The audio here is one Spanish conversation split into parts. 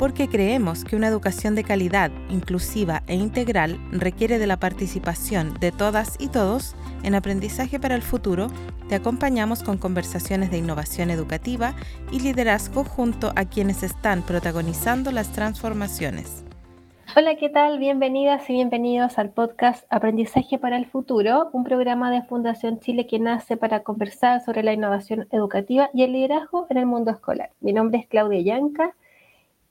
porque creemos que una educación de calidad, inclusiva e integral requiere de la participación de todas y todos en aprendizaje para el futuro, te acompañamos con conversaciones de innovación educativa y liderazgo junto a quienes están protagonizando las transformaciones. Hola, ¿qué tal? Bienvenidas y bienvenidos al podcast Aprendizaje para el Futuro, un programa de Fundación Chile que nace para conversar sobre la innovación educativa y el liderazgo en el mundo escolar. Mi nombre es Claudia Yanca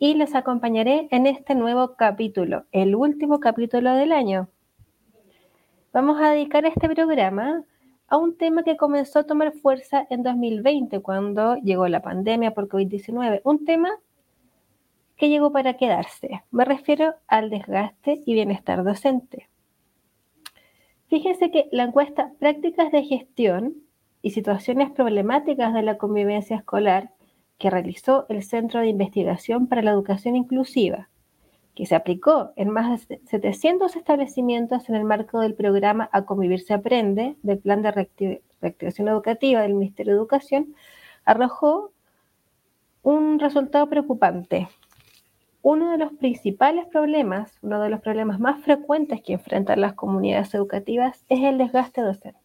y les acompañaré en este nuevo capítulo, el último capítulo del año. Vamos a dedicar este programa a un tema que comenzó a tomar fuerza en 2020 cuando llegó la pandemia por COVID-19, un tema que llegó para quedarse. Me refiero al desgaste y bienestar docente. Fíjense que la encuesta Prácticas de Gestión y Situaciones Problemáticas de la Convivencia Escolar que realizó el Centro de Investigación para la Educación Inclusiva, que se aplicó en más de 700 establecimientos en el marco del programa A Convivir se Aprende del Plan de Reactivación Educativa del Ministerio de Educación, arrojó un resultado preocupante. Uno de los principales problemas, uno de los problemas más frecuentes que enfrentan las comunidades educativas es el desgaste docente.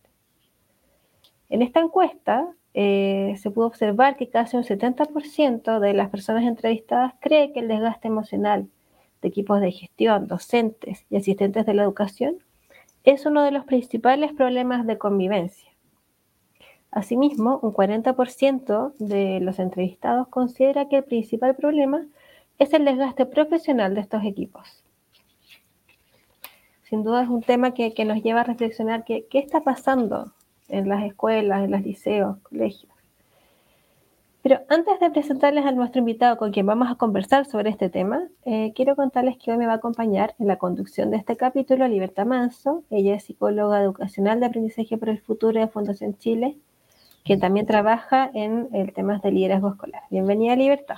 En esta encuesta, eh, se pudo observar que casi un 70% de las personas entrevistadas cree que el desgaste emocional de equipos de gestión, docentes y asistentes de la educación es uno de los principales problemas de convivencia. Asimismo, un 40% de los entrevistados considera que el principal problema es el desgaste profesional de estos equipos. Sin duda es un tema que, nos lleva a reflexionar qué está pasando en las escuelas, en los liceos, colegios. Pero antes de presentarles a nuestro invitado con quien vamos a conversar sobre este tema, eh, quiero contarles que hoy me va a acompañar en la conducción de este capítulo Libertad Manso. Ella es psicóloga educacional de aprendizaje para el futuro de Fundación Chile, quien también trabaja en el tema de liderazgo escolar. Bienvenida, Libertad.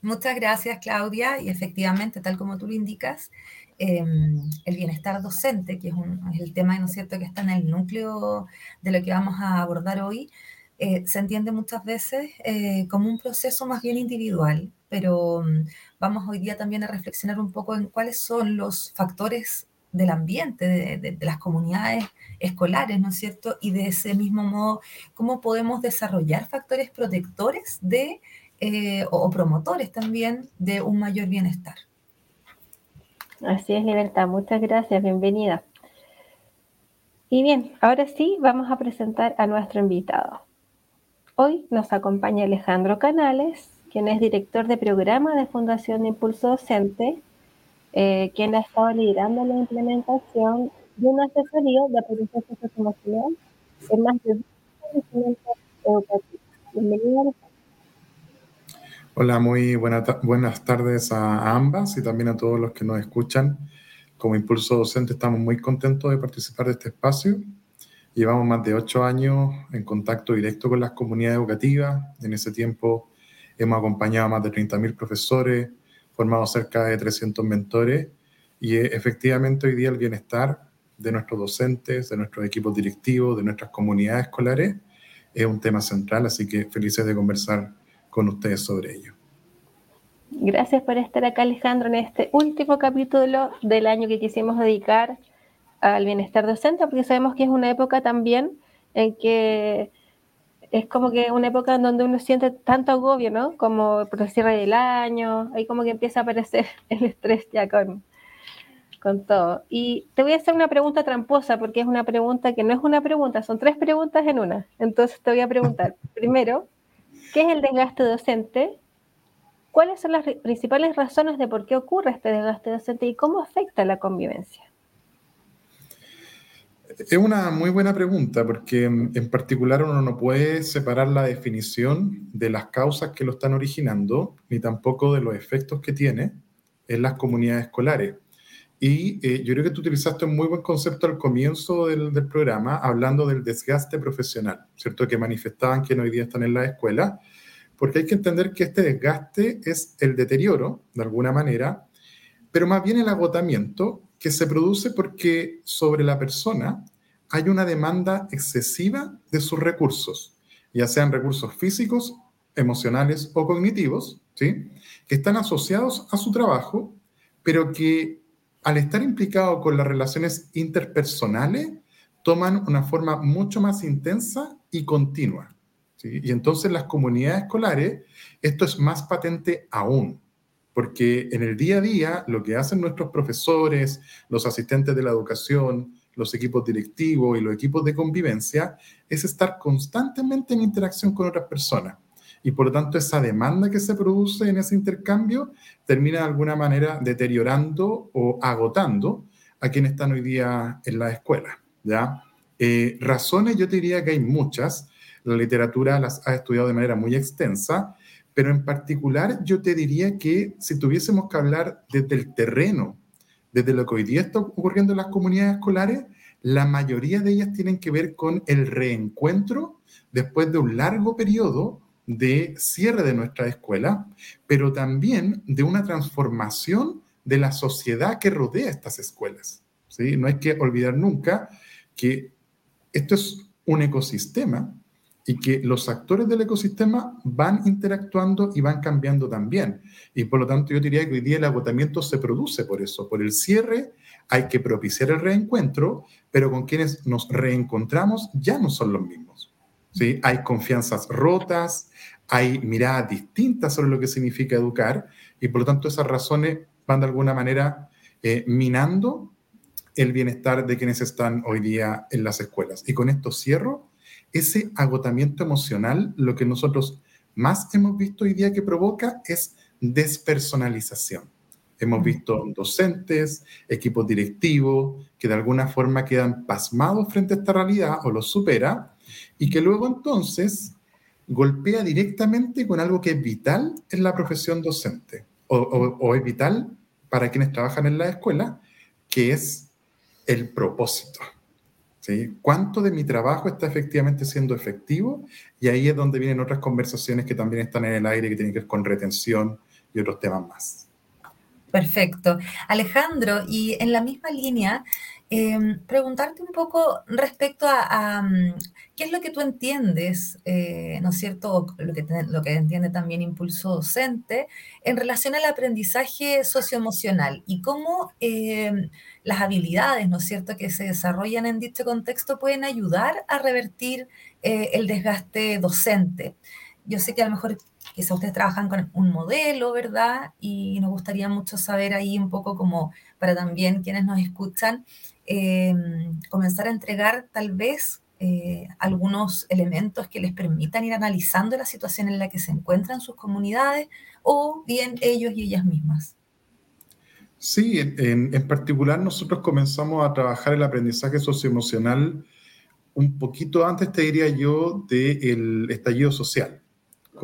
Muchas gracias, Claudia. Y efectivamente, tal como tú lo indicas, Em, el bienestar docente, que es, el tema, ¿no es cierto?, que está en el núcleo de lo que vamos a abordar hoy, eh, se entiende muchas veces eh, como un proceso más bien individual, pero mm, vamos hoy día también a reflexionar un poco en cuáles son los factores del ambiente, de, las comunidades escolares, ¿no es cierto? Y de ese mismo modo, cómo podemos desarrollar factores protectores de, eh, o promotores también de un mayor bienestar. Así es, Libertad. Muchas gracias. Bienvenida. Y bien, ahora sí vamos a presentar a nuestro invitado. Hoy nos acompaña Alejandro Canales, quien es director de programa de Fundación Impulso Docente, eh, quien ha estado liderando la implementación de una asesoría de aprendizaje socioemocional en más de 10 educativos. Bienvenido. Hola, muy buenas tardes a, ambas y también a todos los que nos escuchan. Como Impulso Docente estamos muy contentos de participar de este espacio. Llevamos más de ocho años en contacto directo con las comunidades educativas. En ese tiempo hemos acompañado a más de 30.000 profesores, formado cerca de 300 mentores y eh, efectivamente hoy día el bienestar de nuestros docentes, de nuestros equipos directivos, de nuestras comunidades escolares es un tema central, así que felices de conversar con ustedes sobre ello. Gracias por estar acá, Alejandro, en este último capítulo del año que quisimos dedicar al bienestar docente, porque sabemos que es una época también en que es como que una época en donde uno siente tanto agobio, ¿no? Como por el cierre del año, ahí como que empieza a aparecer el estrés ya con, con todo. Y te voy a hacer una pregunta tramposa, porque es una pregunta que no es una pregunta, son tres preguntas en una. Entonces te voy a preguntar, primero, ¿Qué es el desgaste docente? ¿Cuáles son las principales razones de por qué ocurre este desgaste docente y cómo afecta la convivencia? Es una muy buena pregunta porque en particular uno no puede separar la definición de las causas que lo están originando ni tampoco de los efectos que tiene en las comunidades escolares. Y eh, yo creo que tú utilizaste un muy buen concepto al comienzo del, del, programa, hablando del desgaste profesional, ¿cierto? Que manifestaban que hoy día están en la escuela, porque hay que entender que este desgaste es el deterioro, de alguna manera, pero más bien el agotamiento que se produce porque sobre la persona hay una demanda excesiva de sus recursos, ya sean recursos físicos emocionales o cognitivos, ¿sí? que están asociados a su trabajo, pero que al estar implicados con las relaciones interpersonales, toman una forma mucho más intensa y continua. Y entonces las comunidades escolares, esto es más patente aún, porque en el día a día lo que hacen nuestros profesores, los asistentes de la educación, los equipos directivos y los equipos de convivencia es estar constantemente en interacción con otras personas. Y por lo tanto esa demanda que se produce en ese intercambio termina de alguna manera deteriorando o agotando a quienes están hoy día en la escuela. ¿ya? Eh, razones yo te diría que hay muchas, la literatura las ha estudiado de manera muy extensa, pero en particular yo te diría que si tuviésemos que hablar desde el terreno, desde lo que hoy día está ocurriendo en las comunidades escolares, la mayoría de ellas tienen que ver con el reencuentro después de un largo periodo de cierre de nuestra escuela, pero también de una transformación de la sociedad que rodea estas escuelas. ¿sí? No hay que olvidar nunca que esto es un ecosistema y que los actores del ecosistema van interactuando y van cambiando también. Y por lo tanto yo diría que hoy día el agotamiento se produce por eso, por el cierre hay que propiciar el reencuentro, pero con quienes nos reencontramos ya no son los mismos. ¿Sí? Hay confianzas rotas, hay miradas distintas sobre lo que significa educar y por lo tanto esas razones van de alguna manera eh, minando el bienestar de quienes están hoy día en las escuelas. Y con esto cierro, ese agotamiento emocional, lo que nosotros más hemos visto hoy día que provoca es despersonalización. Hemos visto docentes, equipos directivos, que de alguna forma quedan pasmados frente a esta realidad o lo supera, y que luego entonces golpea directamente con algo que es vital en la profesión docente, o, es vital para quienes trabajan en la escuela, que es el propósito. ¿Cuánto de mi trabajo está efectivamente siendo efectivo? Y ahí es donde vienen otras conversaciones que también están en el aire, que tienen que ver con retención y otros temas más. Perfecto. Alejandro, y en la misma línea, em, preguntarte un poco respecto a, mm, qué es lo que tú entiendes, eh, ¿no es cierto? Lo que, lo que entiende también Impulso Docente en relación al aprendizaje socioemocional y cómo em, las habilidades, ¿no es cierto?, que se desarrollan en dicho contexto pueden ayudar a revertir eh, el desgaste docente. Yo sé que a lo mejor quizás ustedes trabajan con un modelo, ¿verdad? Y nos gustaría mucho saber ahí un poco como para también quienes nos escuchan, em, comenzar a entregar tal vez eh, algunos elementos que les permitan ir analizando la situación en la que se encuentran sus comunidades o bien ellos y ellas mismas. Sí, en, particular nosotros comenzamos a trabajar el aprendizaje socioemocional un poquito antes, te diría yo, del estallido social,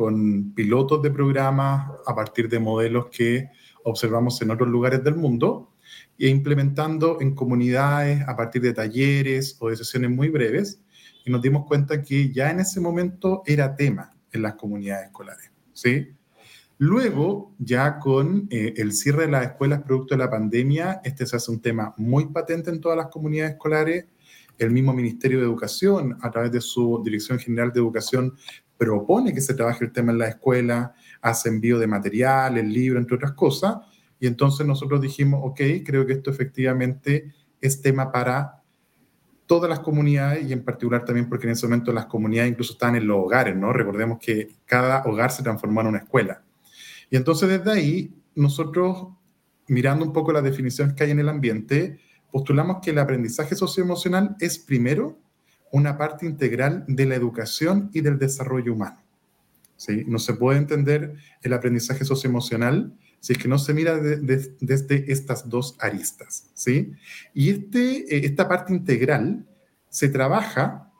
con pilotos de programas a partir de modelos que observamos en otros lugares del mundo e implementando en comunidades a partir de talleres o de sesiones muy breves y nos dimos cuenta que ya en ese momento era tema en las comunidades escolares, ¿sí? Luego, ya con eh, el cierre de las escuelas producto de la pandemia, este se hace un tema muy patente en todas las comunidades escolares. El mismo Ministerio de Educación, a través de su Dirección General de Educación, propone que se trabaje el tema en la escuela, hace envío de material, el libro, entre otras cosas. Y entonces nosotros dijimos, ok, creo que esto efectivamente es tema para todas las comunidades y en particular también porque en ese momento las comunidades incluso estaban en los hogares, ¿no? Recordemos que cada hogar se transformó en una escuela. Y entonces desde ahí, nosotros, mirando un poco las definiciones que hay en el ambiente, postulamos que el aprendizaje socioemocional es primero una parte integral de la educación y del desarrollo humano. ¿sí? No se puede entender el aprendizaje socioemocional si es que no se mira desde estas dos aristas. ¿sí? Y este, eh, esta parte integral se trabaja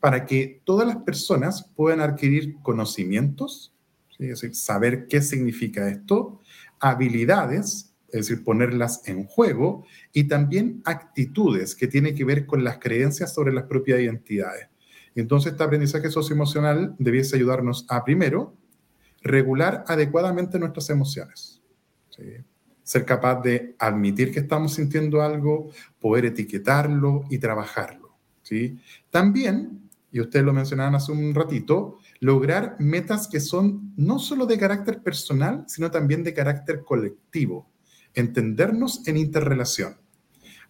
para que todas las personas puedan adquirir conocimientos, es decir, saber qué significa esto, habilidades, es decir, ponerlas en juego, y también actitudes que tienen que ver con las creencias sobre las propias identidades. Entonces, este aprendizaje socioemocional debiese ayudarnos a, primero, regular adecuadamente nuestras emociones. Ser capaz de admitir que estamos sintiendo algo, poder etiquetarlo y trabajarlo. ¿sí? También, y ustedes lo mencionaban hace un ratito, lograr metas que son no solo de carácter personal, sino también de carácter colectivo, entendernos en interrelación.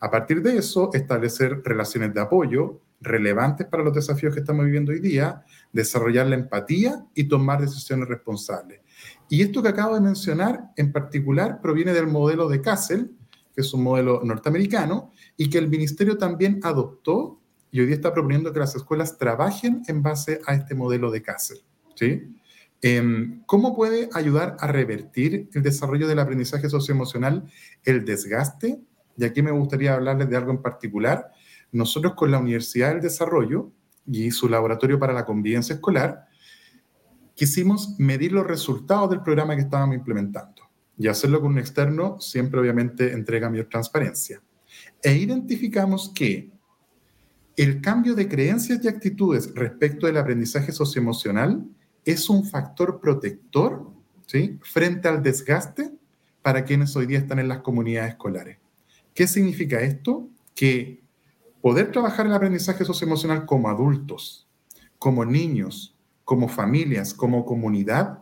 A partir de eso, establecer relaciones de apoyo relevantes para los desafíos que estamos viviendo hoy día, desarrollar la empatía y tomar decisiones responsables. Y esto que acabo de mencionar en particular proviene del modelo de Kassel, que es un modelo norteamericano, y que el ministerio también adoptó y hoy día está proponiendo que las escuelas trabajen en base a este modelo de Kassel. ¿sí? Em, ¿Cómo puede ayudar a revertir el desarrollo del aprendizaje socioemocional el desgaste? Y aquí me gustaría hablarles de algo en particular. Nosotros con la Universidad del Desarrollo y su laboratorio para la convivencia escolar, quisimos medir los resultados del programa que estábamos implementando y hacerlo con un externo siempre obviamente entrega mayor transparencia. E identificamos que el cambio de creencias y actitudes respecto del aprendizaje socioemocional es un factor protector frente al desgaste para quienes hoy día están en las comunidades escolares. ¿Qué significa esto? Que poder trabajar el aprendizaje socioemocional como adultos, como niños, como familias, como comunidad,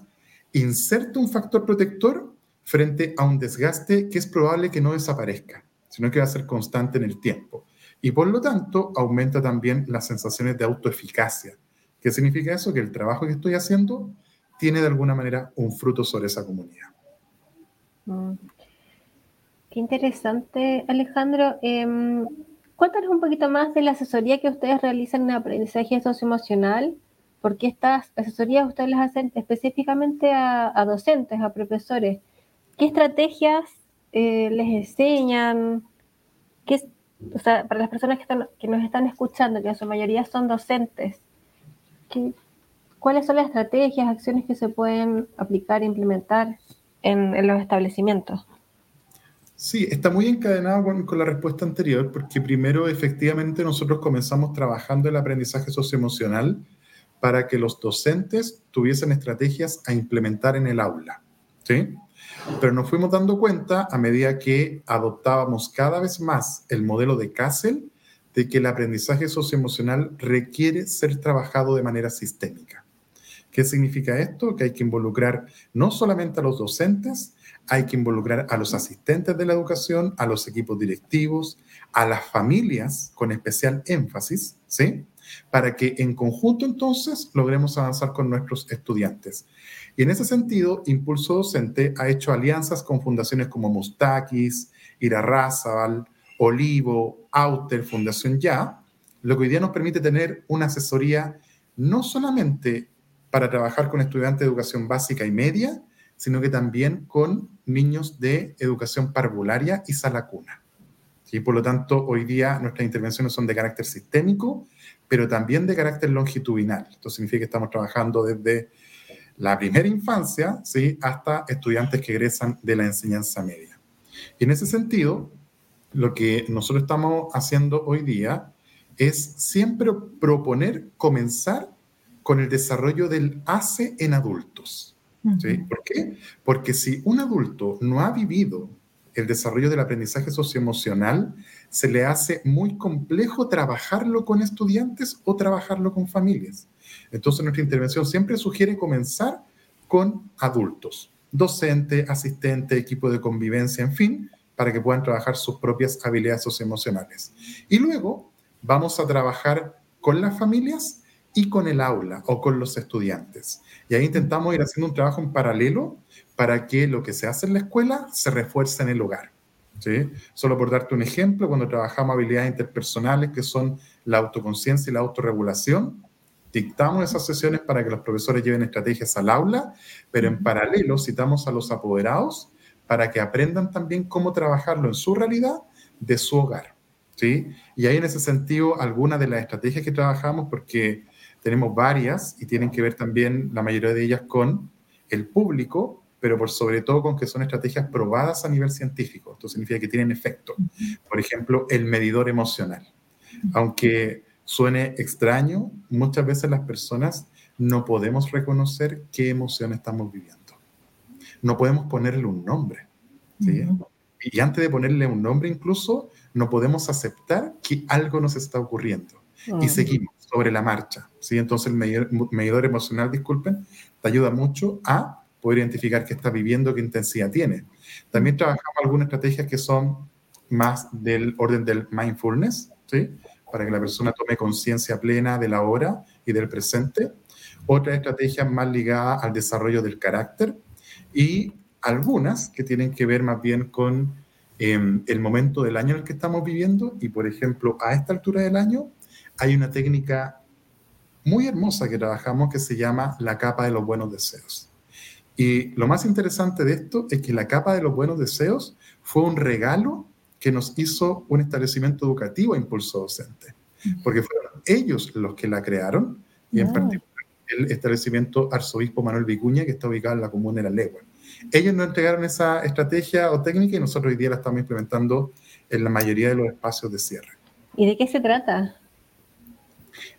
inserta un factor protector frente a un desgaste que es probable que no desaparezca, sino que va a ser constante en el tiempo. Y por lo tanto, aumenta también las sensaciones de autoeficacia. ¿Qué significa eso? Que el trabajo que estoy haciendo tiene de alguna manera un fruto sobre esa comunidad. Mm. Qué interesante, Alejandro. Eh, cuéntanos un poquito más de la asesoría que ustedes realizan en aprendizaje socioemocional. porque estas asesorías ustedes las hacen específicamente a, docentes, a profesores? ¿Qué estrategias eh, les enseñan? ¿Qué, o sea, para las personas que, que nos están escuchando, que en su mayoría son docentes, ¿cuáles son las estrategias, acciones que se pueden aplicar e implementar en, los establecimientos? Sí, está muy encadenado con, con, la respuesta anterior, porque primero efectivamente nosotros comenzamos trabajando el aprendizaje socioemocional para que los docentes tuviesen estrategias a implementar en el aula. ¿sí? Pero nos fuimos dando cuenta a medida que adoptábamos cada vez más el modelo de Kassel de que el aprendizaje socioemocional requiere ser trabajado de manera sistémica. ¿Qué significa esto? Que hay que involucrar no solamente a los docentes, hay que involucrar a los asistentes de la educación, a los equipos directivos, a las familias con especial énfasis, ¿sí? Para que en conjunto entonces logremos avanzar con nuestros estudiantes. Y en ese sentido, Impulso Docente ha hecho alianzas con fundaciones como Mustakis, Irarrázaval, Olivo, Auter, Fundación Ya, lo que hoy día nos permite tener una asesoría no solamente para trabajar con estudiantes de educación básica y media, sino que también con niños de educación parvularia y sala cuna. Y por lo tanto, hoy día nuestras intervenciones son de carácter sistémico, pero también de carácter longitudinal. Esto significa que estamos trabajando desde la primera infancia ¿sí? hasta estudiantes que egresan de la enseñanza media. Y en ese sentido, lo que nosotros estamos haciendo hoy día es siempre proponer comenzar con el desarrollo del ACE en adultos. ¿sí? ¿Por qué? Porque si un adulto no ha vivido el desarrollo del aprendizaje socioemocional, se le hace muy complejo trabajarlo con estudiantes o trabajarlo con familias. Entonces nuestra intervención siempre sugiere comenzar con adultos, docente, asistente, equipo de convivencia, en fin, para que puedan trabajar sus propias habilidades socioemocionales. Y luego vamos a trabajar con las familias y con el aula o con los estudiantes. Y ahí intentamos ir haciendo un trabajo en paralelo para que lo que se hace en la escuela se refuerce en el hogar. ¿sí? Solo por darte un ejemplo, cuando trabajamos habilidades interpersonales que son la autoconciencia y la autorregulación, dictamos esas sesiones para que los profesores lleven estrategias al aula, pero en paralelo citamos a los apoderados para que aprendan también cómo trabajarlo en su realidad de su hogar. ¿sí? Y ahí en ese sentido, algunas de las estrategias que trabajamos, porque tenemos varias y tienen que ver también la mayoría de ellas con el público, pero por sobre todo con que son estrategias probadas a nivel científico. Esto significa que tienen efecto. Por ejemplo, el medidor emocional. Aunque suene extraño, muchas veces las personas no podemos reconocer qué emoción estamos viviendo. No podemos ponerle un nombre. Y antes de ponerle un nombre incluso, no podemos aceptar que algo nos está ocurriendo. Y seguimos. sobre la marcha. ¿sí? Entonces el medidor, emocional, disculpen, te ayuda mucho a poder identificar qué está viviendo, qué intensidad tiene. También trabajamos algunas estrategias que son más del orden del mindfulness, ¿sí? para que la persona tome conciencia plena de la hora y del presente. Otras estrategias más ligadas al desarrollo del carácter y algunas que tienen que ver más bien con em, el momento del año en el que estamos viviendo y, por ejemplo, a esta altura del año hay una técnica muy hermosa que trabajamos que se llama la capa de los buenos deseos. Y lo más interesante de esto es que la capa de los buenos deseos fue un regalo que nos hizo un establecimiento educativo a Impulso Docente, porque fueron ellos los que la crearon, y en particular el establecimiento Arzobispo Manuel Vicuña, que está ubicado en la comuna de La Legua. Ellos nos entregaron esa estrategia o técnica y nosotros hoy día la estamos implementando en la mayoría de los espacios de cierre. ¿Y de qué se trata?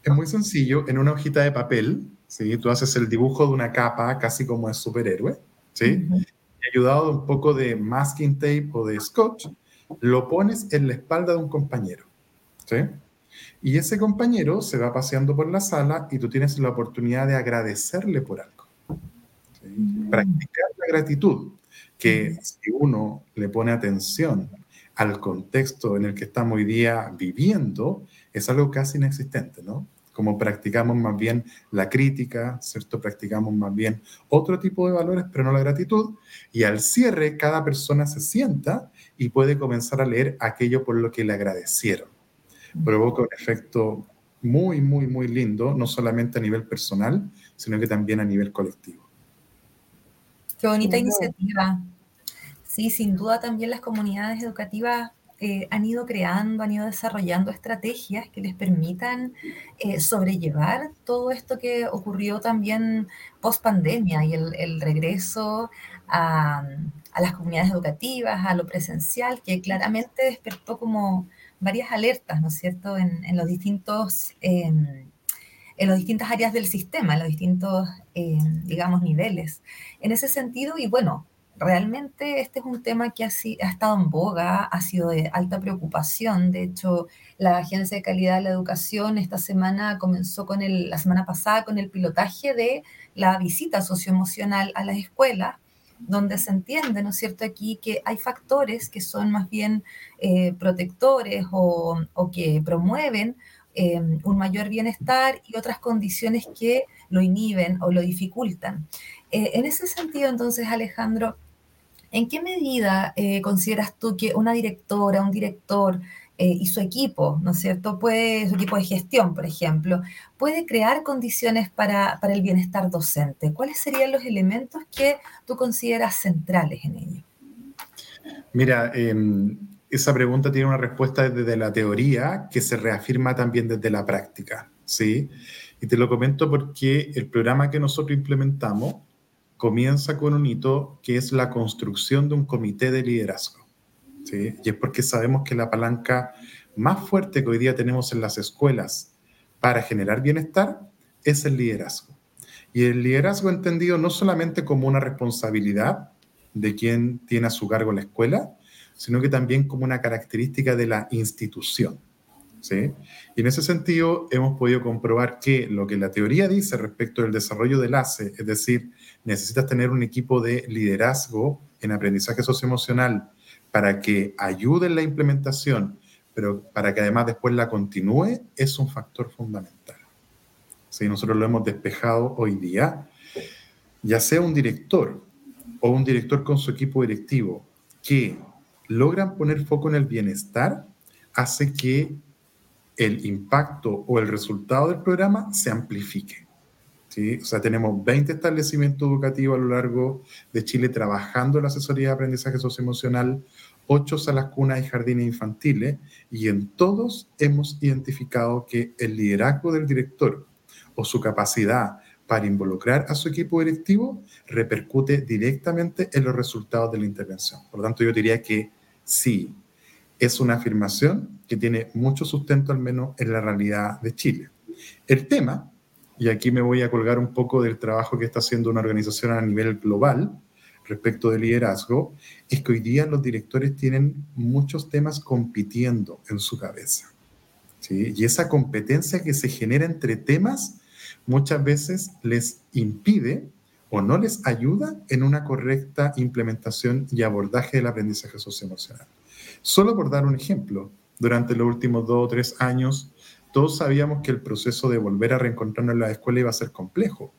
Es muy sencillo, en una hojita de papel, ¿sí? tú haces el dibujo de una capa casi como de superhéroe, ¿sí? y ayudado de un poco de masking tape o de scotch, lo pones en la espalda de un compañero. ¿sí? Y ese compañero se va paseando por la sala y tú tienes la oportunidad de agradecerle por algo. Mm. Practicar la gratitud, que si uno le pone atención al contexto en el que estamos hoy día viviendo, es algo casi inexistente, ¿no? Como practicamos más bien la crítica, ¿cierto? Practicamos más bien otro tipo de valores, pero no la gratitud. Y al cierre, cada persona se sienta y puede comenzar a leer aquello por lo que le agradecieron. Provoca un efecto muy, muy, muy lindo, no solamente a nivel personal, sino que también a nivel colectivo. Qué bonita iniciativa. Sí, sin duda también las comunidades educativas eh, han ido creando, han ido desarrollando estrategias que les permitan eh, sobrellevar todo esto que ocurrió también post pandemia y el, regreso a, las comunidades educativas, a lo presencial, que claramente despertó como varias alertas, ¿no es cierto?, en, los distintos... Em, en las distintas áreas del sistema, en los distintos, em, digamos, niveles. En ese sentido, y bueno, realmente este es un tema que ha, ha, estado en boga, ha sido de alta preocupación. De hecho, la Agencia de Calidad de la Educación esta semana comenzó con el, la semana pasada con el pilotaje de la visita socioemocional a las escuelas, donde se entiende, ¿no es cierto?, aquí que hay factores que son más bien eh, protectores o, que promueven eh, un mayor bienestar y otras condiciones que lo inhiben o lo dificultan. Eh, en ese sentido, entonces, Alejandro, ¿En qué medida eh, consideras tú que una directora, un director eh, y su equipo, ¿no es cierto? Puede, su equipo de gestión, por ejemplo, puede crear condiciones para, el bienestar docente. ¿Cuáles serían los elementos que tú consideras centrales en ello? Mira, em, esa pregunta tiene una respuesta desde la teoría que se reafirma también desde la práctica, ¿sí? Y te lo comento porque el programa que nosotros implementamos comienza con un hito que es la construcción de un comité de liderazgo. Y es porque sabemos que la palanca más fuerte que hoy día tenemos en las escuelas para generar bienestar es el liderazgo. Y el liderazgo entendido no solamente como una responsabilidad de quien tiene a su cargo la escuela, sino que también como una característica de la institución. ¿sí? Y en ese sentido hemos podido comprobar que lo que la teoría dice respecto del desarrollo del ACE, es decir, necesitas tener un equipo de liderazgo en aprendizaje socioemocional para que ayude en la implementación, pero para que además después la continúe, es un factor fundamental. ¿Sí? Nosotros lo hemos despejado hoy día, ya sea un director o un director con su equipo directivo que logran poner foco en el bienestar, hace que el impacto o el resultado del programa se amplifique. ¿Sí? O sea, tenemos 20 establecimientos educativos a lo largo de Chile trabajando en la asesoría de aprendizaje socioemocional, 8 salas cunas y jardines infantiles, y en todos hemos identificado que el liderazgo del director o su capacidad para involucrar a su equipo directivo repercute directamente en los resultados de la intervención. Por lo tanto, yo diría que sí, es una afirmación que tiene mucho sustento, al menos en la realidad de Chile. El tema, y aquí me voy a colgar un poco del trabajo que está haciendo una organización a nivel global respecto del liderazgo, es que hoy día los directores tienen muchos temas compitiendo en su cabeza. Y esa competencia que se genera entre temas muchas veces les impide o no les ayuda en una correcta implementación y abordaje del aprendizaje socioemocional. Solo por dar un ejemplo, durante los últimos dos o tres años, todos sabíamos que el proceso de volver a reencontrarnos en la escuela iba a ser complejo.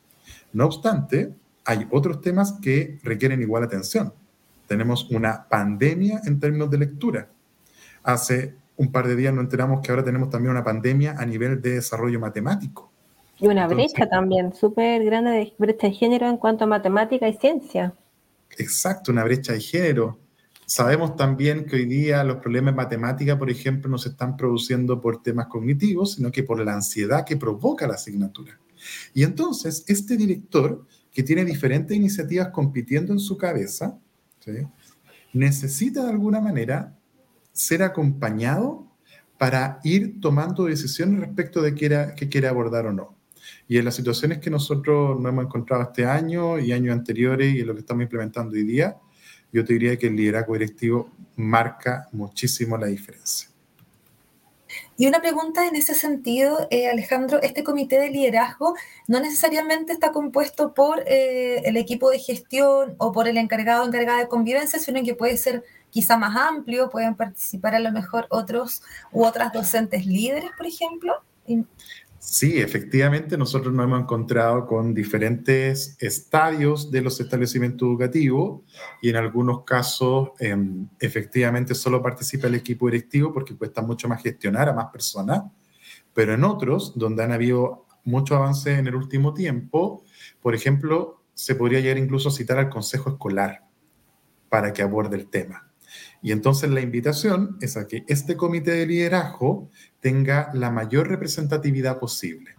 No obstante, hay otros temas que requieren igual atención. Tenemos una pandemia en términos de lectura. Hace un par de días nos enteramos que ahora tenemos también una pandemia a nivel de desarrollo matemático. Y una brecha también, súper grande de brecha de género en cuanto a matemática y ciencia. Exacto, una brecha de género. Sabemos también que hoy día los problemas de matemática, por ejemplo, no se están produciendo por temas cognitivos, sino que por la ansiedad que provoca la asignatura. Y entonces, este director, que tiene diferentes iniciativas compitiendo en su cabeza, necesita de alguna manera ser acompañado para ir tomando decisiones respecto de qué, quiere abordar o no. Y en las situaciones que nosotros nos hemos encontrado este año y años anteriores y en lo que estamos implementando hoy día, yo te diría que el liderazgo directivo marca muchísimo la diferencia. Y una pregunta en ese sentido, eh, Alejandro, este comité de liderazgo no necesariamente está compuesto por eh, el equipo de gestión o por el encargado o encargada de convivencia, sino que puede ser quizá más amplio, pueden participar a lo mejor otros u otras docentes líderes, por ejemplo. Sí, efectivamente, nosotros nos hemos encontrado con diferentes estadios de los establecimientos educativos y en algunos casos em, efectivamente solo participa el equipo directivo porque cuesta mucho más gestionar a más personas, pero en otros, donde han habido mucho avance en el último tiempo, por ejemplo, se podría llegar incluso a citar al consejo escolar para que aborde el tema. Y entonces la invitación es a que este comité de liderazgo tenga la mayor representatividad posible.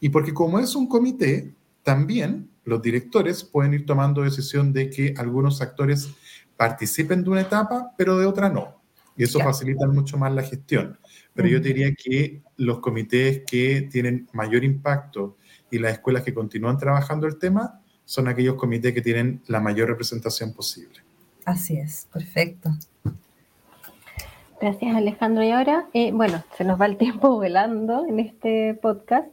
Y porque como es un comité, también los directores pueden ir tomando decisión de que algunos actores participen de una etapa, pero de otra no. Y eso facilita mucho más la gestión. Pero yo diría que los comités que tienen mayor impacto y las escuelas que continúan trabajando el tema son aquellos comités que tienen la mayor representación posible. Así es, perfecto. Gracias Alejandro. Y ahora, eh, bueno, se nos va el tiempo volando en este podcast.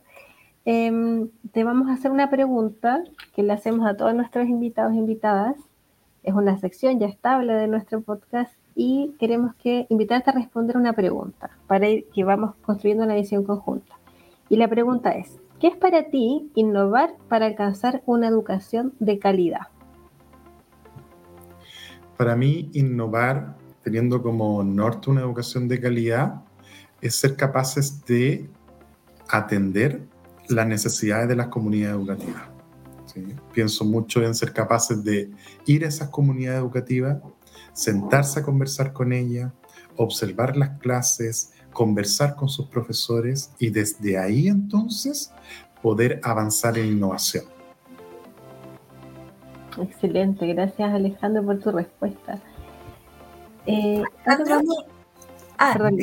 Em, te vamos a hacer una pregunta que le hacemos a todos nuestros invitados e invitadas. Es una sección ya estable de nuestro podcast y queremos que invitarte a responder una pregunta para que vamos construyendo una visión conjunta. Y la pregunta es, ¿qué es para ti innovar para alcanzar una educación de calidad? Para mí, innovar teniendo como norte una educación de calidad es ser capaces de atender las necesidades de las comunidades educativas. Pienso mucho en ser capaces de ir a esas comunidades educativas, sentarse a conversar con ellas, observar las clases, conversar con sus profesores y desde ahí entonces poder avanzar en innovación. Excelente, gracias Alejandro por tu respuesta. Eh, Ah, solo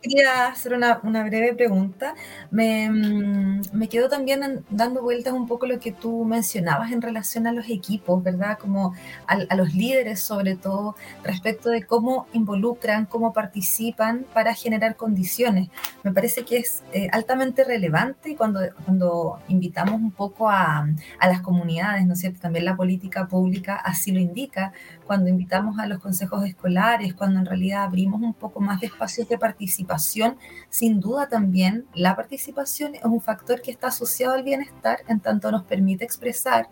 quería hacer una, breve pregunta. Me, mm, me quedo también dando vueltas un poco lo que tú mencionabas en relación a los equipos, ¿verdad? Como a, los líderes sobre todo, respecto de cómo involucran, cómo participan para generar condiciones. Me parece que es eh, altamente relevante cuando, cuando invitamos un poco a, a las comunidades, ¿no es cierto? También la política pública así lo indica, cuando invitamos a los consejos escolares, cuando en realidad abrimos un poco más de espacios de participación, sin duda también la participación es un factor que está asociado al bienestar en tanto nos permite expresar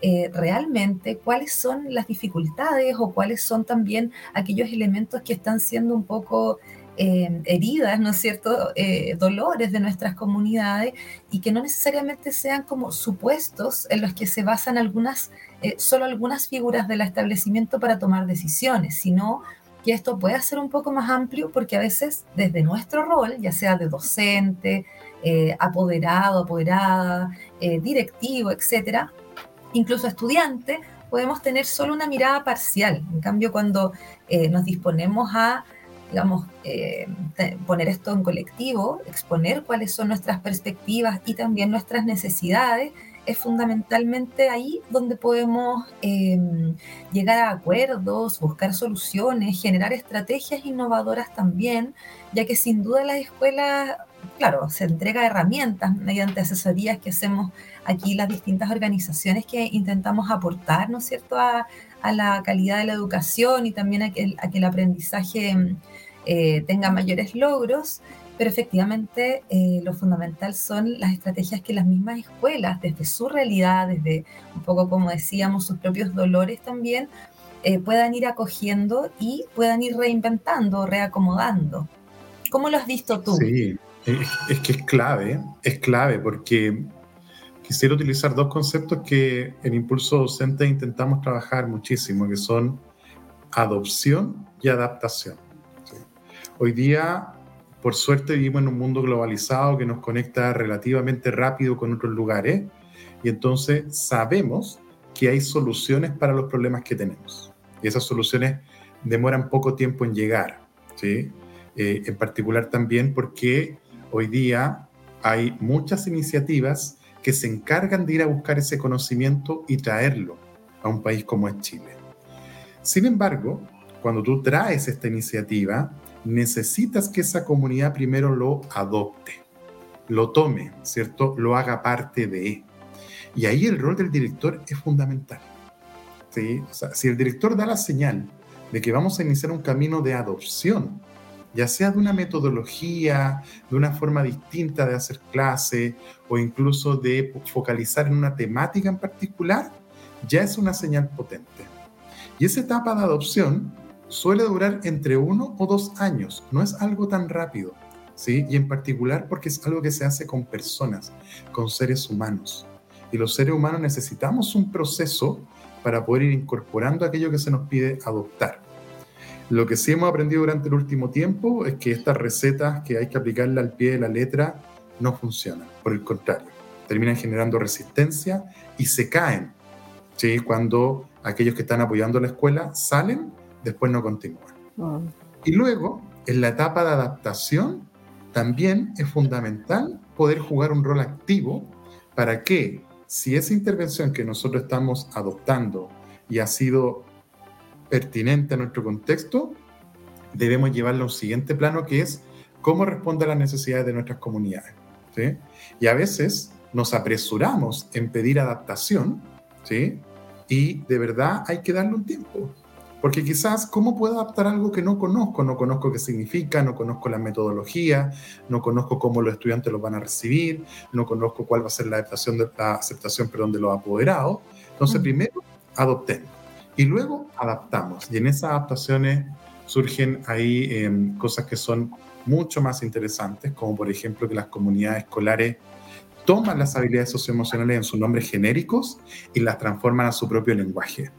eh, realmente cuáles son las dificultades o cuáles son también aquellos elementos que están siendo un poco eh, heridas, ¿no es cierto?, eh, dolores de nuestras comunidades y que no necesariamente sean como supuestos en los que se basan algunas, eh, solo algunas figuras del establecimiento para tomar decisiones, sino que esto pueda ser un poco más amplio porque a veces desde nuestro rol, ya sea de docente, apoderado, apoderada, directivo, etcétera, incluso estudiante, podemos tener solo una mirada parcial. En cambio, cuando nos disponemos a digamos, eh, poner esto en colectivo, exponer cuáles son nuestras perspectivas y también nuestras necesidades, es fundamentalmente ahí donde podemos em, llegar a acuerdos, buscar soluciones, generar estrategias innovadoras también, ya que sin duda las escuelas, claro, se entrega herramientas mediante asesorías que hacemos aquí las distintas organizaciones que intentamos aportar, ¿no es cierto?, a, la calidad de la educación y también a que, el aprendizaje eh, tenga mayores logros pero efectivamente eh, lo fundamental son las estrategias que las mismas escuelas, desde su realidad, desde un poco como decíamos, sus propios dolores también, eh, puedan ir acogiendo y puedan ir reinventando, reacomodando. ¿Cómo lo has visto tú? Sí, es, que es clave, es clave porque quisiera utilizar dos conceptos que en Impulso Docente intentamos trabajar muchísimo, que son adopción y adaptación. Hoy día por suerte vivimos en un mundo globalizado que nos conecta relativamente rápido con otros lugares y entonces sabemos que hay soluciones para los problemas que tenemos. Y esas soluciones demoran poco tiempo en llegar, ¿sí? Eh, en particular también porque hoy día hay muchas iniciativas que se encargan de ir a buscar ese conocimiento y traerlo a un país como es Chile. Sin embargo, cuando tú traes esta iniciativa, necesitas que esa comunidad primero lo adopte, lo tome, ¿cierto? Lo haga parte de. Y ahí el rol del director es fundamental. ¿sí? si el director da la señal de que vamos a iniciar un camino de adopción, ya sea de una metodología, de una forma distinta de hacer clase o incluso de focalizar en una temática en particular, ya es una señal potente. Y esa etapa de adopción suele durar entre uno o dos años, no es algo tan rápido, ¿sí? Y en particular porque es algo que se hace con personas, con seres humanos. Y los seres humanos necesitamos un proceso para poder ir incorporando aquello que se nos pide adoptar. Lo que sí hemos aprendido durante el último tiempo es que estas recetas que hay que aplicarle al pie de la letra no funcionan, por el contrario, terminan generando resistencia y se caen, ¿sí? Cuando aquellos que están apoyando la escuela salen después no continúan. Ah. Y luego, en la etapa de adaptación, también es fundamental poder jugar un rol activo para que si esa intervención que nosotros estamos adoptando y ha sido pertinente a nuestro contexto, debemos llevarla a un siguiente plano que es cómo responde a las necesidades de nuestras comunidades. ¿sí? Y a veces nos apresuramos en pedir adaptación, ¿sí? y de verdad hay que darle un tiempo. Porque quizás, ¿cómo puedo adaptar algo que no conozco? No conozco qué significa, no conozco la metodología, no conozco cómo los estudiantes lo van a recibir, no conozco cuál va a ser la aceptación de, la aceptación perdón, de los apoderados. Entonces, primero, adoptemos y luego adaptamos. Y en esas adaptaciones surgen ahí em, cosas que son mucho más interesantes, como por ejemplo que las comunidades escolares toman las habilidades socioemocionales en sus nombres genéricos y las transforman a su propio lenguaje.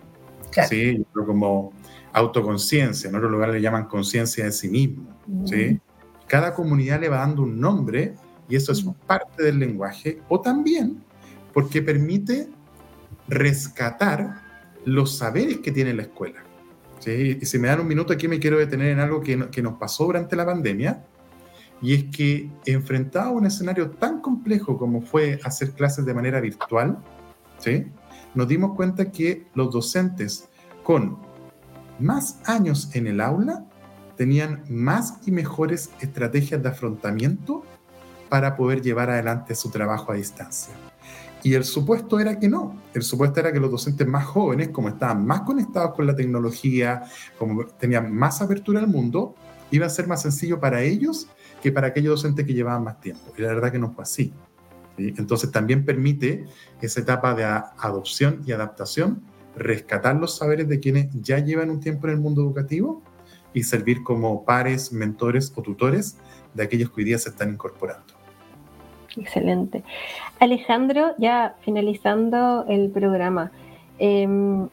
¿sí? como autoconciencia, en otro lugar le llaman conciencia de sí mismo, ¿sí? Cada comunidad le va dando un nombre y eso es parte del lenguaje, o también porque permite rescatar los saberes que tiene la escuela. ¿sí? Y si me dan un minuto aquí me quiero detener en algo que, que nos pasó durante la pandemia, y es que enfrentado a un escenario tan complejo como fue hacer clases de manera virtual, ¿sí? nos dimos cuenta que los docentes con más años en el aula tenían más y mejores estrategias de afrontamiento para poder llevar adelante su trabajo a distancia. Y el supuesto era que no. El supuesto era que los docentes más jóvenes, como estaban más conectados con la tecnología, como tenían más apertura al mundo, iba a ser más sencillo para ellos que para aquellos docentes que llevaban más tiempo. Y la verdad que no fue así. Entonces también permite esa etapa de adopción y adaptación, rescatar los saberes de quienes ya llevan un tiempo en el mundo educativo y servir como pares, mentores o tutores de aquellos que hoy día se están incorporando. Excelente. Alejandro, ya finalizando el programa, em,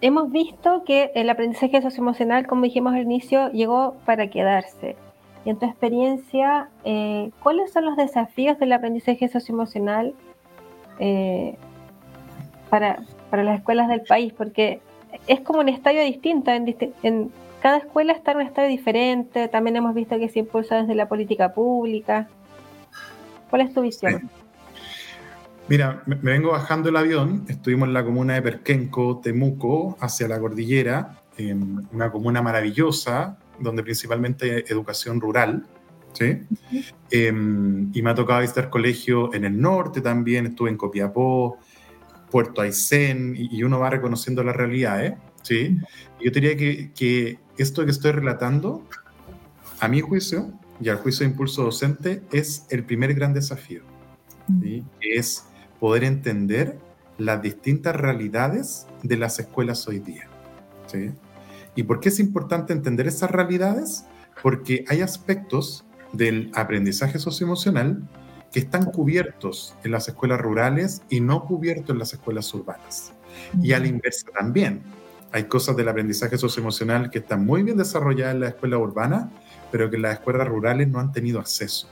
hemos visto que el aprendizaje socioemocional, como dijimos al inicio, llegó para quedarse. Y en tu experiencia, eh, ¿cuáles son los desafíos del aprendizaje socioemocional eh, para, las escuelas del país? Porque es como un estadio distinto. En, cada escuela está en un estadio diferente. También hemos visto que se impulsa desde la política pública. ¿Cuál es tu visión? Mira, me vengo bajando el avión, estuvimos en la comuna de Perquenco, Temuco, hacia la cordillera, en una comuna maravillosa, donde principalmente hay educación rural, ¿sí? Em, y me ha tocado visitar colegios en el norte también, estuve en Copiapó, Puerto Aysén, y, uno va reconociendo la realidad, ¿eh? ¿sí? Yo diría que, que esto que estoy relatando, a mi juicio y al juicio de impulso docente, es el primer gran desafío, ¿sí? es poder entender las distintas realidades de las escuelas hoy día. ¿sí? ¿Y por qué es importante entender esas realidades? Porque hay aspectos del aprendizaje socioemocional que están cubiertos en las escuelas rurales y no cubiertos en las escuelas urbanas. Y a la inversa también. Hay cosas del aprendizaje socioemocional que están muy bien desarrolladas en la escuela urbana, pero que las escuelas rurales no han tenido acceso.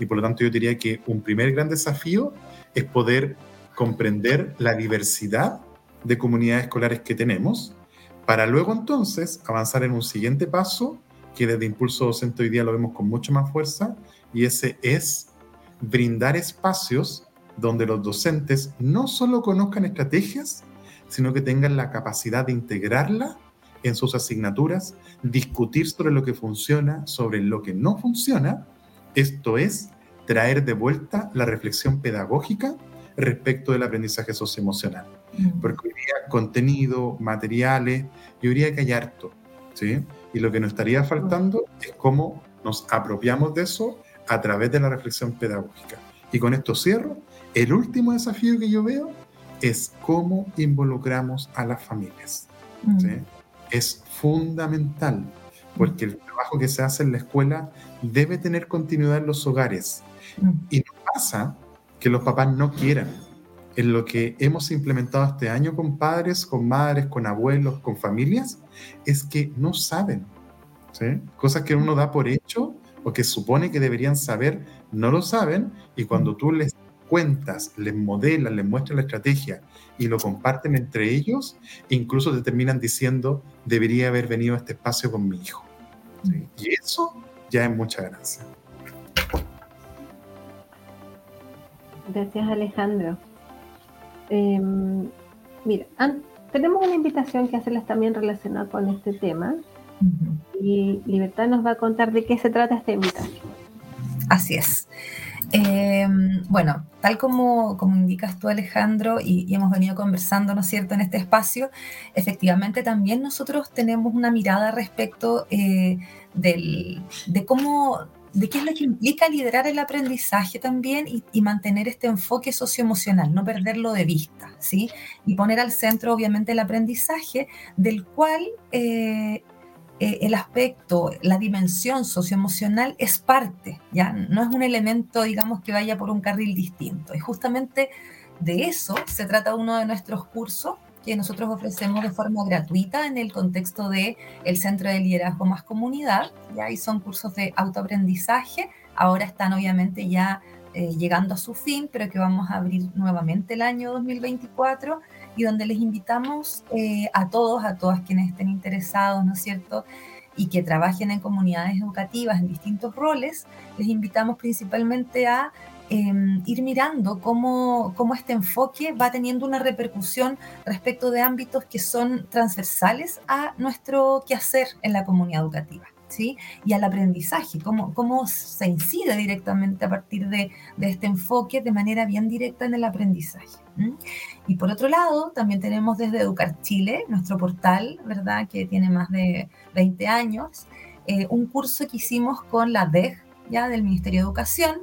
Y por lo tanto yo diría que un primer gran desafío es poder comprender la diversidad de comunidades escolares que tenemos, para luego entonces avanzar en un siguiente paso, que desde Impulso Docente hoy día lo vemos con mucha más fuerza, y ese es brindar espacios donde los docentes no solo conozcan estrategias, sino que tengan la capacidad de integrarla en sus asignaturas, discutir sobre lo que funciona, sobre lo que no funciona, esto es traer de vuelta la reflexión pedagógica respecto del aprendizaje socioemocional. Mm. Porque hoy día contenido, materiales, yo diría que hay harto, ¿sí? Y lo que nos estaría faltando es cómo nos apropiamos de eso a través de la reflexión pedagógica. Y con esto cierro. El último desafío que yo veo es cómo involucramos a las familias. ¿sí? Mm. Es fundamental, porque el trabajo que se hace en la escuela debe tener continuidad en los hogares. Mm. Y no pasa que los papás no quieran. En lo que hemos implementado este año con padres, con madres, con abuelos, con familias, es que no saben. ¿sí? Cosas que uno da por hecho o que supone que deberían saber, no lo saben. Y cuando tú les cuentas, les modelas, les muestras la estrategia y lo comparten entre ellos, incluso te terminan diciendo, debería haber venido a este espacio con mi hijo. Y eso ya es mucha ganancia. Gracias Alejandro. Em, mira, tenemos una invitación que hacerles también relacionada con este tema y Libertad nos va a contar de qué se trata esta invitación. Así es. Em, bueno, tal como, como, indicas tú, Alejandro, y, hemos venido conversando, ¿no cierto?, en este espacio, efectivamente también nosotros tenemos una mirada respecto eh, del, de cómo de qué es lo que implica liderar el aprendizaje también y, mantener este enfoque socioemocional, no perderlo de vista, ¿sí? Y poner al centro, obviamente, el aprendizaje, del cual eh, eh, el aspecto, la dimensión socioemocional es parte, ¿ya? No es un elemento, digamos, que vaya por un carril distinto. Y justamente de eso se trata uno de nuestros cursos que nosotros ofrecemos de forma gratuita en el contexto de el Centro de Liderazgo Más Comunidad. Ya ahí son cursos de autoaprendizaje. Ahora están obviamente ya eh, llegando a su fin, pero que vamos a abrir nuevamente el año 2024 y donde les invitamos eh, a todos, a todas quienes estén interesados, ¿no es cierto? y que trabajen en comunidades educativas en distintos roles, les invitamos principalmente a Em, ir mirando cómo, cómo, este enfoque va teniendo una repercusión respecto de ámbitos que son transversales a nuestro quehacer en la comunidad educativa. Y al aprendizaje, cómo, cómo se incide directamente a partir de, de, este enfoque de manera bien directa en el aprendizaje. Y por otro lado, también tenemos desde Educar Chile, nuestro portal, ¿verdad? que tiene más de 20 años, eh, un curso que hicimos con la DEG, ya del Ministerio de Educación,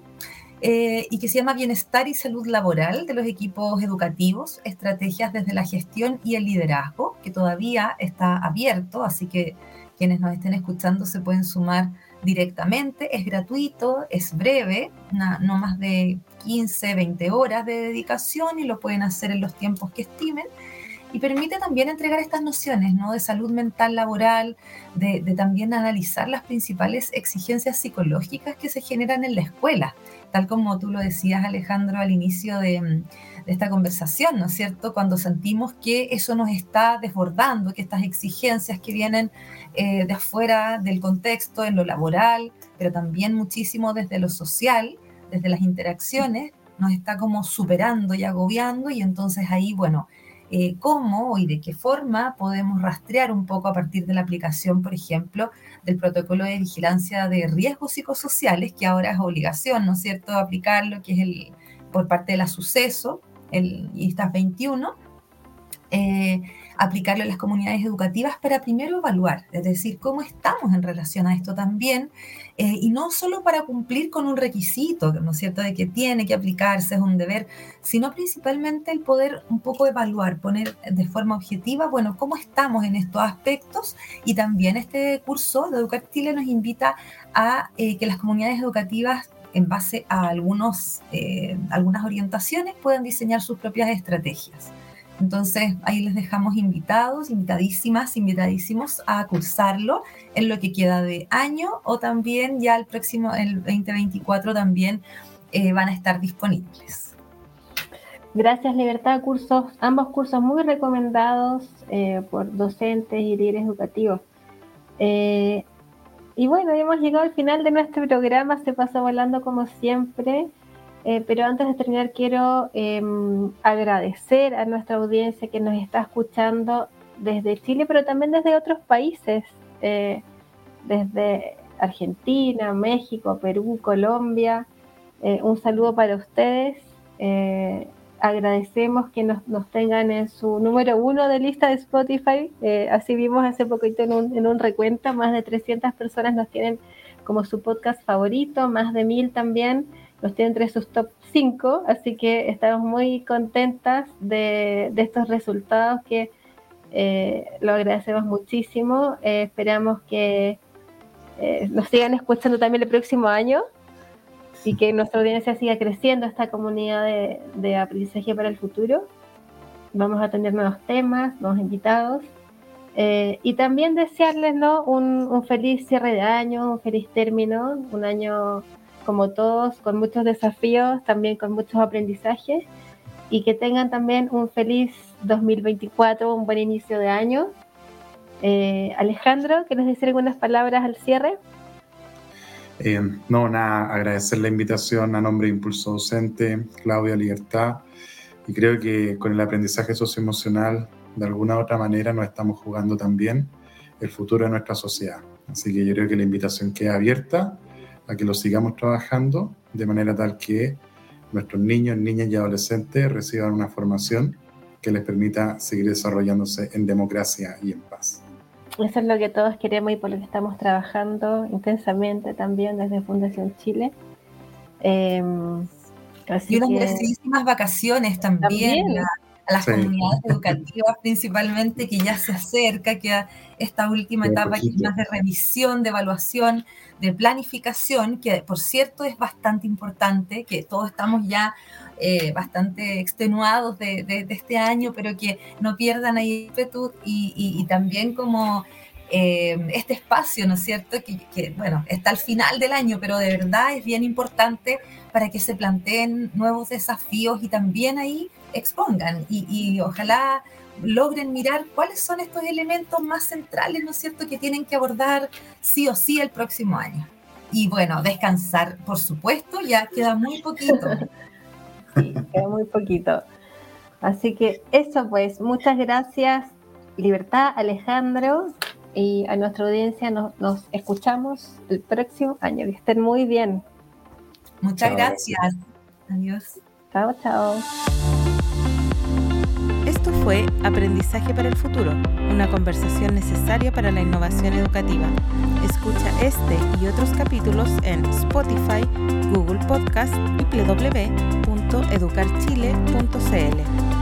eh, y que se llama Bienestar y Salud Laboral de los equipos educativos, estrategias desde la gestión y el liderazgo, que todavía está abierto, así que quienes nos estén escuchando se pueden sumar directamente, es gratuito, es breve, no más de 15, 20 horas de dedicación y lo pueden hacer en los tiempos que estimen y permite también entregar estas nociones ¿no? de salud mental laboral, de, también analizar las principales exigencias psicológicas que se generan en la escuela, tal como tú lo decías Alejandro al inicio de, esta conversación, ¿no es cierto? Cuando sentimos que eso nos está desbordando, que estas exigencias que vienen eh, de afuera del contexto, en lo laboral, pero también muchísimo desde lo social, desde las interacciones, nos está como superando y agobiando y entonces ahí, bueno, eh, cómo y de qué forma podemos rastrear un poco a partir de la aplicación, por ejemplo, del protocolo de vigilancia de riesgos psicosociales, que ahora es obligación, ¿no es cierto?, aplicarlo, que es el por parte de la suceso, el ISTAS 21, eh, aplicarlo a las comunidades educativas para primero evaluar, es decir, cómo estamos en relación a esto también, eh, y no solo para cumplir con un requisito, ¿no es cierto?, de que tiene que aplicarse, es un deber, sino principalmente el poder un poco evaluar, poner de forma objetiva, bueno, cómo estamos en estos aspectos, y también este curso de Educar nos invita a eh, que las comunidades educativas en base a algunos, eh, algunas orientaciones, puedan diseñar sus propias estrategias. Entonces, ahí les dejamos invitados, invitadísimas, invitadísimos a cursarlo en lo que queda de año o también ya el próximo, el 2024 también eh, van a estar disponibles. Gracias, Libertad. Cursos, ambos cursos muy recomendados eh, por docentes y líderes educativos. Eh, y bueno, hemos llegado al final de nuestro programa, se pasó volando como siempre. Eh, pero antes de terminar, quiero em, agradecer a nuestra audiencia que nos está escuchando desde Chile, pero también desde otros países, eh, desde Argentina, México, Perú, Colombia. Eh, un saludo para ustedes. agradecemos que nos, tengan en su número uno de lista de Spotify. así vimos hace poquito en un, en un recuento, más de 300 personas nos tienen como su podcast favorito, más de mil también los tiene entre sus top 5, así que estamos muy contentas de, estos resultados que eh, lo agradecemos muchísimo. Eh, esperamos que eh, nos sigan escuchando también el próximo año y que nuestra audiencia siga creciendo, esta comunidad de, aprendizaje para el futuro. Vamos a tener nuevos temas, nuevos invitados. y también desearles ¿no? un, un feliz cierre de año, un feliz término, un año como todos, con muchos desafíos, también con muchos aprendizajes y que tengan también un feliz 2024, un buen inicio de año. Eh, Alejandro, ¿quieres decir algunas palabras al cierre? Eh, no, nada, agradecer la invitación a nombre de Impulso Docente, Claudia Libertad, y creo que con el aprendizaje socioemocional, de alguna u otra manera, nos estamos jugando también el futuro de nuestra sociedad. Así que yo creo que la invitación queda abierta a que lo sigamos trabajando de manera tal que nuestros niños, niñas y adolescentes reciban una formación que les permita seguir desarrollándose en democracia y en paz. Eso es lo que todos queremos y por lo que estamos trabajando intensamente también desde Fundación Chile. Eh, y unas merecidísimas vacaciones también, a, las comunidades educativas principalmente, que ya se acerca, que esta última etapa que es más de revisión, de evaluación, de planificación, que por cierto es bastante importante, que todos estamos ya eh, bastante extenuados de, este año, pero que no pierdan ahí y, y, también como eh, este espacio, ¿no es cierto? Que, bueno, está al final del año, pero de verdad es bien importante para que se planteen nuevos desafíos y también ahí expongan y, y ojalá logren mirar cuáles son estos elementos más centrales, ¿no es cierto?, que tienen que abordar sí o sí el próximo año. Y bueno, descansar, por supuesto, ya queda muy poquito. Sí, queda muy poquito. Así que eso pues, muchas gracias, Libertad, Alejandro, y a nuestra audiencia nos, nos escuchamos el próximo año. Que estén muy bien. Muchas gracias. Adiós. Chao, chao. Fue Aprendizaje para el Futuro, una conversación necesaria para la innovación educativa. Escucha este y otros capítulos en Spotify, Google Podcast y www.educarchile.cl.